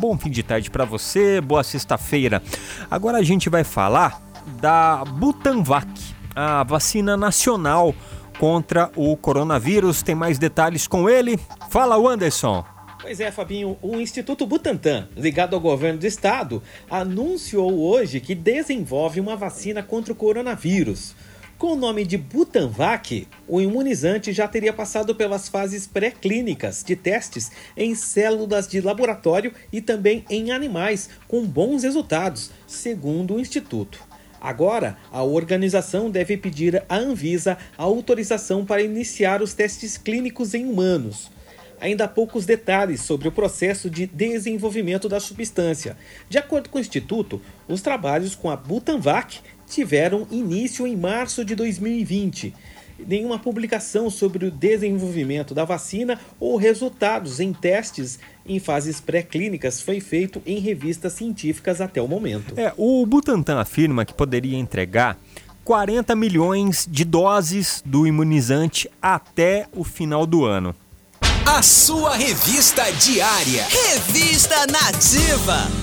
bom fim de tarde para você, boa sexta-feira. Agora a gente vai falar da Butanvac, a vacina nacional contra o coronavírus. Tem mais detalhes com ele? Fala, Anderson. Pois é, Fabinho, o Instituto Butantan, ligado ao governo do estado, anunciou hoje que desenvolve uma vacina contra o coronavírus. Com o nome de Butanvac, o imunizante já teria passado pelas fases pré-clínicas de testes em células de laboratório e também em animais, com bons resultados, segundo o Instituto. Agora, a organização deve pedir à Anvisa a autorização para iniciar os testes clínicos em humanos ainda há poucos detalhes sobre o processo de desenvolvimento da substância. De acordo com o Instituto, os trabalhos com a Butanvac tiveram início em março de 2020. Nenhuma publicação sobre o desenvolvimento da vacina ou resultados em testes em fases pré-clínicas foi feito em revistas científicas até o momento. É, o Butantan afirma que poderia entregar 40 milhões de doses do imunizante até o final do ano. A sua revista diária. Revista Nativa.